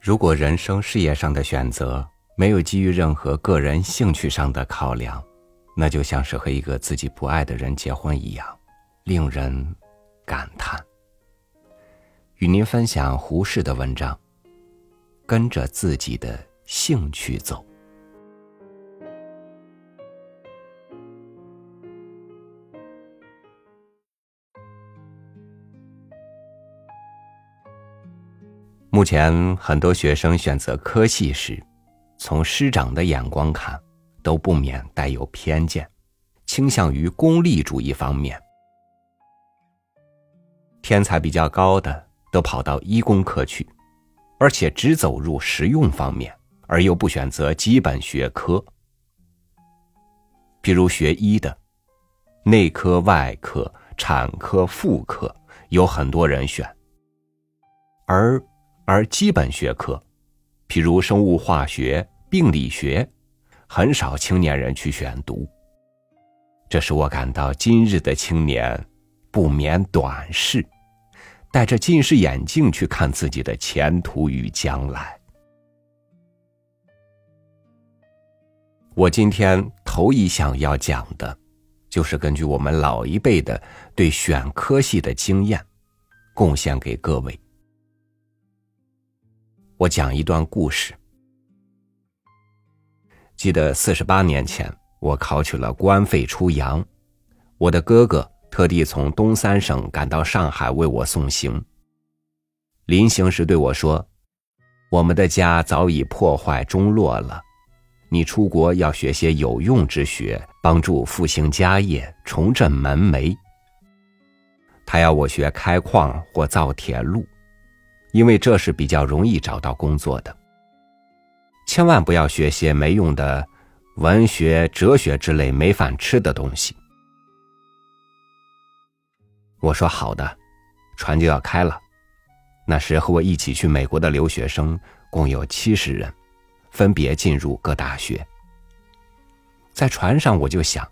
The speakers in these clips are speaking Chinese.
如果人生事业上的选择没有基于任何个人兴趣上的考量，那就像是和一个自己不爱的人结婚一样，令人感叹。与您分享胡适的文章：跟着自己的兴趣走。目前，很多学生选择科系时，从师长的眼光看，都不免带有偏见，倾向于功利主义方面。天才比较高的都跑到医工科去，而且只走入实用方面，而又不选择基本学科。比如学医的，内科、外科、产科、妇科，有很多人选，而。而基本学科，譬如生物化学、病理学，很少青年人去选读。这使我感到今日的青年不免短视，戴着近视眼镜去看自己的前途与将来。我今天头一项要讲的，就是根据我们老一辈的对选科系的经验，贡献给各位。我讲一段故事。记得四十八年前，我考取了官费出洋，我的哥哥特地从东三省赶到上海为我送行。临行时对我说：“我们的家早已破坏中落了，你出国要学些有用之学，帮助复兴家业，重振门楣。”他要我学开矿或造铁路。因为这是比较容易找到工作的，千万不要学些没用的文学、哲学之类没饭吃的东西。我说好的，船就要开了。那时和我一起去美国的留学生共有七十人，分别进入各大学。在船上我就想，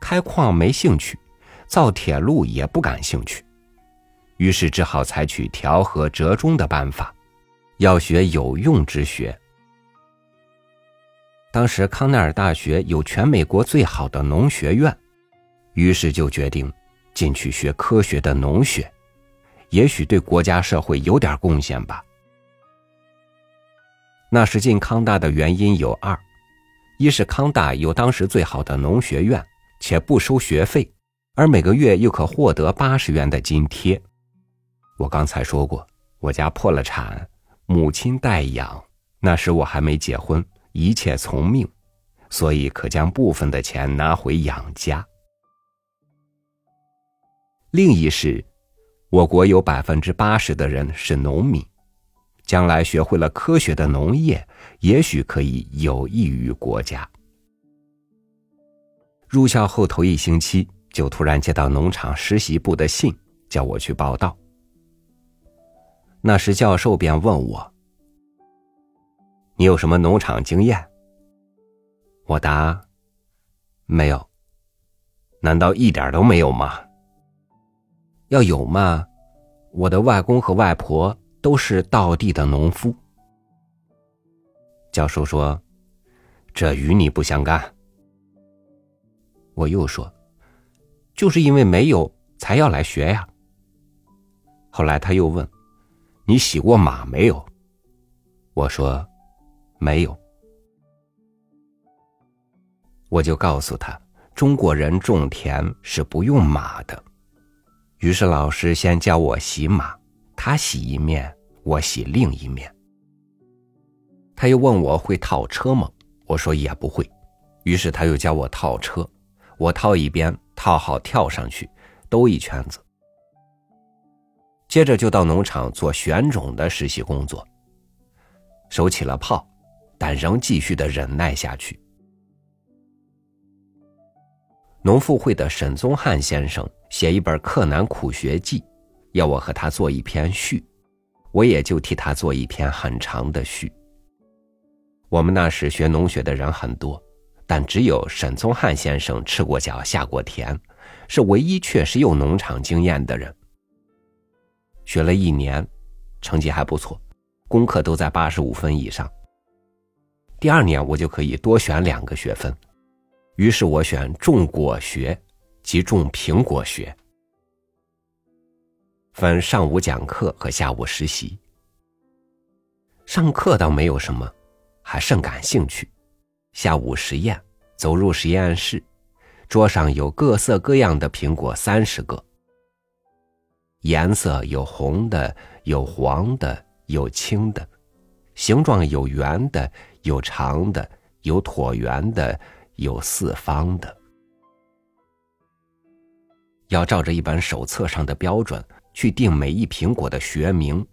开矿没兴趣，造铁路也不感兴趣。于是只好采取调和折中的办法，要学有用之学。当时康奈尔大学有全美国最好的农学院，于是就决定进去学科学的农学，也许对国家社会有点贡献吧。那时进康大的原因有二：一是康大有当时最好的农学院，且不收学费，而每个月又可获得八十元的津贴。我刚才说过，我家破了产，母亲代养。那时我还没结婚，一切从命，所以可将部分的钱拿回养家。另一是，我国有百分之八十的人是农民，将来学会了科学的农业，也许可以有益于国家。入校后头一星期，就突然接到农场实习部的信，叫我去报道。那时教授便问我：“你有什么农场经验？”我答：“没有。”难道一点都没有吗？要有嘛，我的外公和外婆都是道地的农夫。教授说：“这与你不相干。”我又说：“就是因为没有，才要来学呀。”后来他又问。你洗过马没有？我说没有。我就告诉他，中国人种田是不用马的。于是老师先教我洗马，他洗一面，我洗另一面。他又问我会套车吗？我说也不会。于是他又教我套车，我套一边，套好跳上去，兜一圈子。接着就到农场做选种的实习工作。收起了炮，但仍继续的忍耐下去。农妇会的沈宗汉先生写一本《克难苦学记》，要我和他做一篇序，我也就替他做一篇很长的序。我们那时学农学的人很多，但只有沈宗汉先生吃过脚、下过田，是唯一确实有农场经验的人。学了一年，成绩还不错，功课都在八十五分以上。第二年我就可以多选两个学分，于是我选种果学，即种苹果学。分上午讲课和下午实习。上课倒没有什么，还甚感兴趣。下午实验，走入实验室，桌上有各色各样的苹果三十个，颜色有红的，有黄的，有青的，形状有圆的，有长的，有椭圆的，有四方的。要照着一本手册上的标准。去定每一苹果的学名，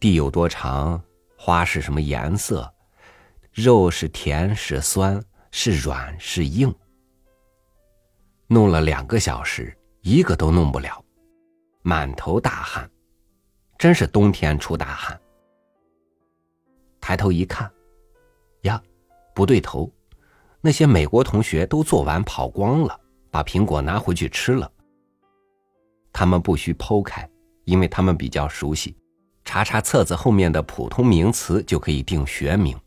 地有多长，花是什么颜色，肉是甜是酸，是软是硬。弄了两个小时，一个都弄不了，满头大汗，真是冬天出大汗。抬头一看，呀，不对头，那些美国同学都做完跑光了，把苹果拿回去吃了。他们不需剖开，因为他们比较熟悉，查查册子后面的普通名词就可以定学名。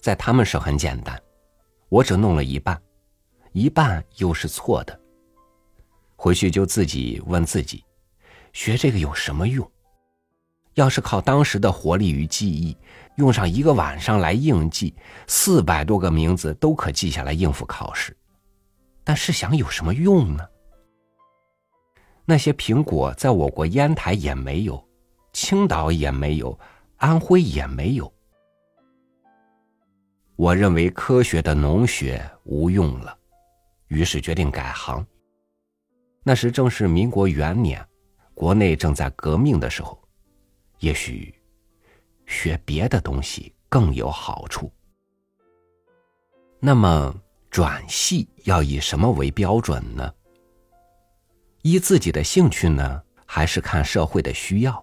在他们是很简单，我只弄了一半，一半又是错的。回去就自己问自己，学这个有什么用？要是靠当时的活力与记忆，用上一个晚上来硬记，四百多个名字都可记下来应付考试。但试想有什么用呢？那些苹果在我国烟台也没有，青岛也没有，安徽也没有。我认为科学的农学无用了，于是决定改行。那时正是民国元年，国内正在革命的时候，也许学别的东西更有好处。那么转系要以什么为标准呢？依自己的兴趣呢，还是看社会的需要？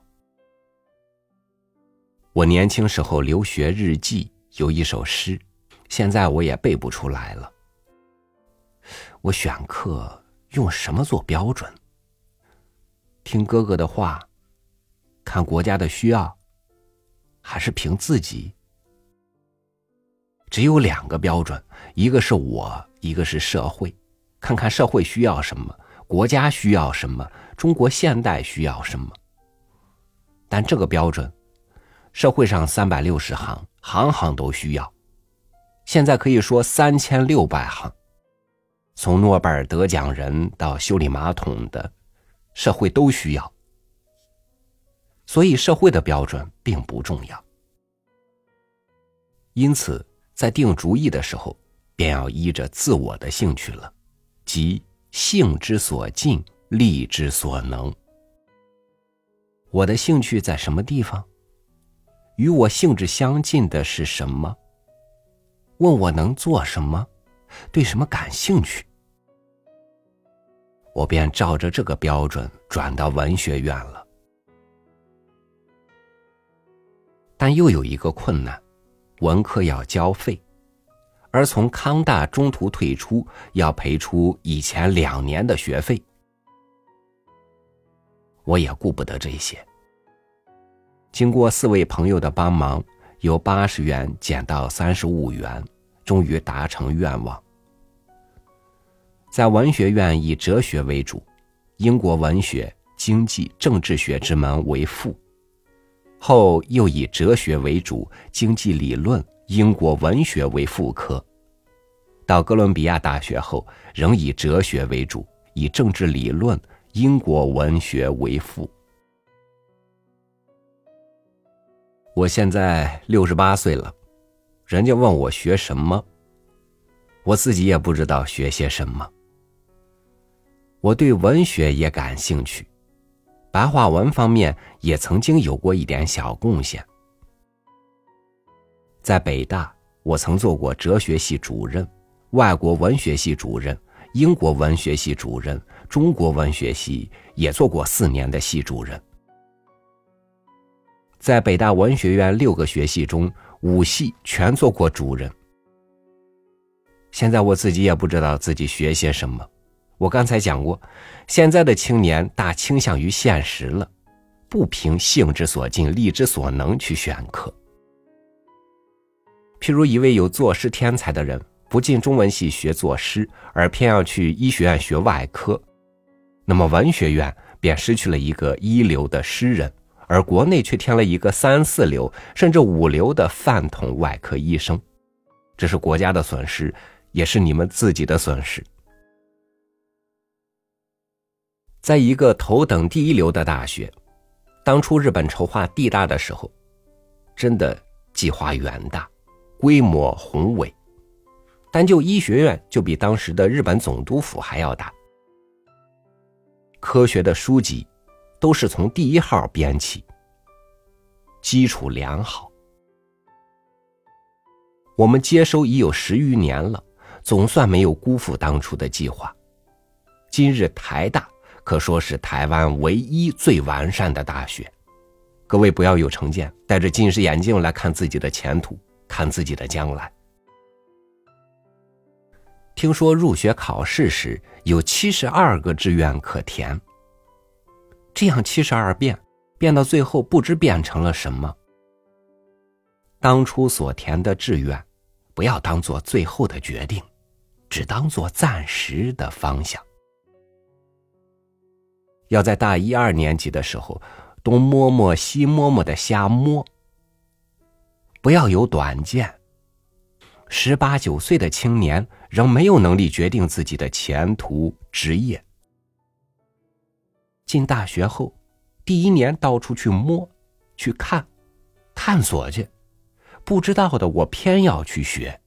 我年轻时候留学日记有一首诗，现在我也背不出来了。我选课用什么做标准？听哥哥的话，看国家的需要，还是凭自己？只有两个标准，一个是我，一个是社会，看看社会需要什么。国家需要什么？中国现代需要什么？但这个标准，社会上三百六十行，行行都需要。现在可以说三千六百行，从诺贝尔得奖人到修理马桶的，社会都需要。所以社会的标准并不重要。因此，在定主意的时候，便要依着自我的兴趣了，即。性之所近，力之所能。我的兴趣在什么地方？与我性质相近的是什么？问我能做什么？对什么感兴趣？我便照着这个标准转到文学院了。但又有一个困难，文科要交费。而从康大中途退出，要赔出以前两年的学费，我也顾不得这些。经过四位朋友的帮忙，由八十元减到三十五元，终于达成愿望。在文学院以哲学为主，英国文学、经济、政治学之门为副，后又以哲学为主，经济理论。英国文学为副科，到哥伦比亚大学后，仍以哲学为主，以政治理论、英国文学为辅。我现在六十八岁了，人家问我学什么，我自己也不知道学些什么。我对文学也感兴趣，白话文方面也曾经有过一点小贡献。在北大，我曾做过哲学系主任、外国文学系主任、英国文学系主任、中国文学系也做过四年的系主任。在北大文学院六个学系中，五系全做过主任。现在我自己也不知道自己学些什么。我刚才讲过，现在的青年大倾向于现实了，不凭性之所尽、力之所能去选课。譬如一位有作诗天才的人，不进中文系学作诗，而偏要去医学院学外科，那么文学院便失去了一个一流的诗人，而国内却添了一个三四流甚至五流的饭桶外科医生，这是国家的损失，也是你们自己的损失。在一个头等第一流的大学，当初日本筹划地大的时候，真的计划远大。规模宏伟，单就医学院就比当时的日本总督府还要大。科学的书籍都是从第一号编起，基础良好。我们接收已有十余年了，总算没有辜负当初的计划。今日台大可说是台湾唯一最完善的大学。各位不要有成见，戴着近视眼镜来看自己的前途。看自己的将来。听说入学考试时有七十二个志愿可填，这样七十二变，变到最后不知变成了什么。当初所填的志愿，不要当做最后的决定，只当做暂时的方向。要在大一二年级的时候，东摸摸西摸摸的瞎摸。不要有短见。十八九岁的青年仍没有能力决定自己的前途职业。进大学后，第一年到处去摸、去看、探索去，不知道的我偏要去学。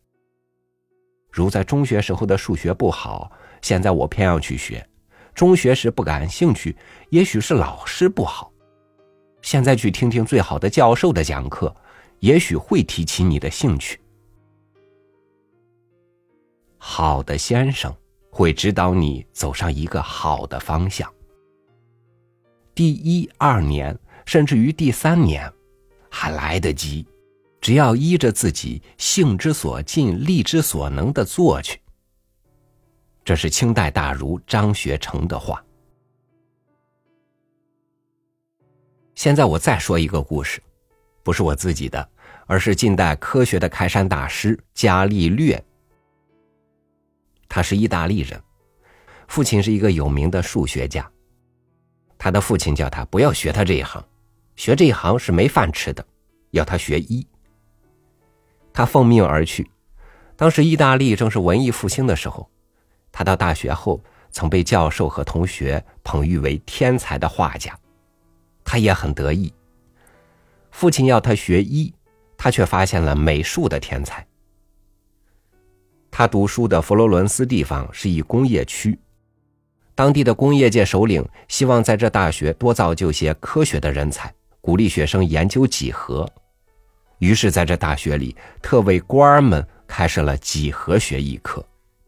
如在中学时候的数学不好，现在我偏要去学；中学时不感兴趣，也许是老师不好，现在去听听最好的教授的讲课。也许会提起你的兴趣。好的先生会指导你走上一个好的方向。第一二年，甚至于第三年，还来得及，只要依着自己性之所尽、力之所能的做去。这是清代大儒张学成的话。现在我再说一个故事，不是我自己的。而是近代科学的开山大师伽利略。他是意大利人，父亲是一个有名的数学家。他的父亲叫他不要学他这一行，学这一行是没饭吃的，要他学医。他奉命而去。当时意大利正是文艺复兴的时候，他到大学后曾被教授和同学捧誉为天才的画家，他也很得意。父亲要他学医。他却发现了美术的天才。他读书的佛罗伦斯地方是一工业区，当地的工业界首领希望在这大学多造就些科学的人才，鼓励学生研究几何。于是，在这大学里，特为官儿们开设了几何学一课，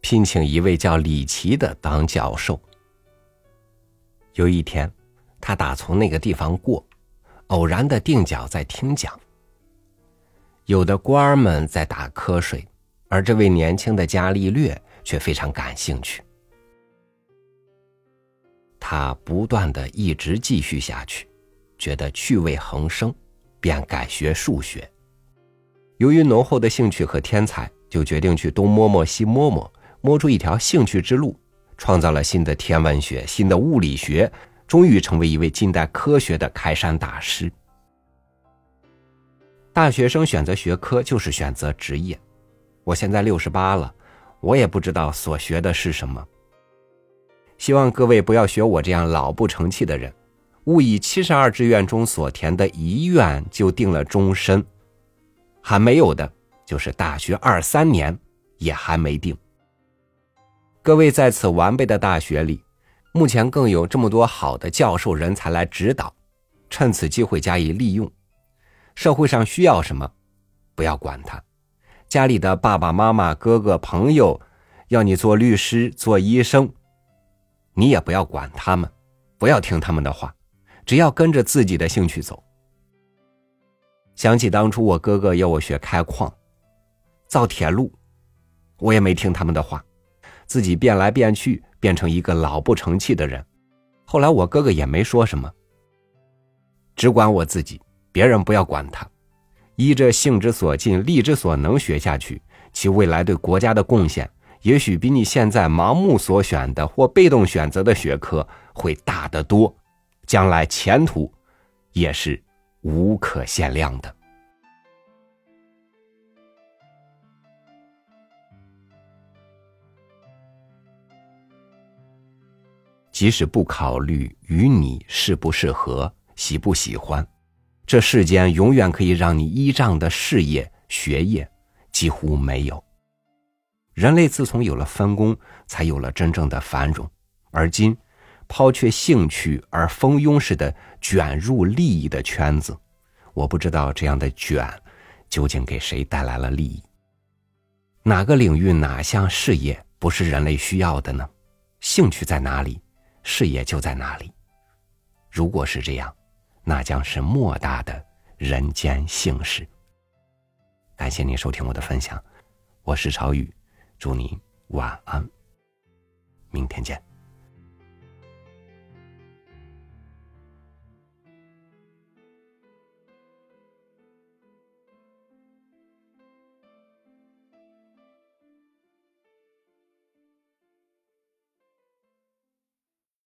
聘请一位叫李奇的当教授。有一天，他打从那个地方过，偶然的定脚在听讲。有的官儿们在打瞌睡，而这位年轻的伽利略却非常感兴趣。他不断的一直继续下去，觉得趣味横生，便改学数学。由于浓厚的兴趣和天才，就决定去东摸摸西摸摸，摸出一条兴趣之路，创造了新的天文学、新的物理学，终于成为一位近代科学的开山大师。大学生选择学科就是选择职业。我现在六十八了，我也不知道所学的是什么。希望各位不要学我这样老不成器的人，勿以七十二志愿中所填的一愿就定了终身。还没有的，就是大学二三年也还没定。各位在此完备的大学里，目前更有这么多好的教授人才来指导，趁此机会加以利用。社会上需要什么，不要管他。家里的爸爸妈妈、哥哥、朋友，要你做律师、做医生，你也不要管他们，不要听他们的话，只要跟着自己的兴趣走。想起当初我哥哥要我学开矿、造铁路，我也没听他们的话，自己变来变去，变成一个老不成器的人。后来我哥哥也没说什么。只管我自己，别人不要管他。依着性之所近，力之所能学下去，其未来对国家的贡献，也许比你现在盲目所选的或被动选择的学科会大得多，将来前途也是无可限量的。即使不考虑与你适不适合、喜不喜欢。这世间永远可以让你依仗的事业、学业几乎没有。人类自从有了分工，才有了真正的繁荣。而今，抛却兴趣而蜂拥似的卷入利益的圈子，我不知道这样的卷究竟给谁带来了利益。哪个领域、哪项事业不是人类需要的呢？兴趣在哪里，事业就在哪里。如果是这样。那将是莫大的人间幸事。感谢您收听我的分享，我是朝雨，祝你晚安，明天见。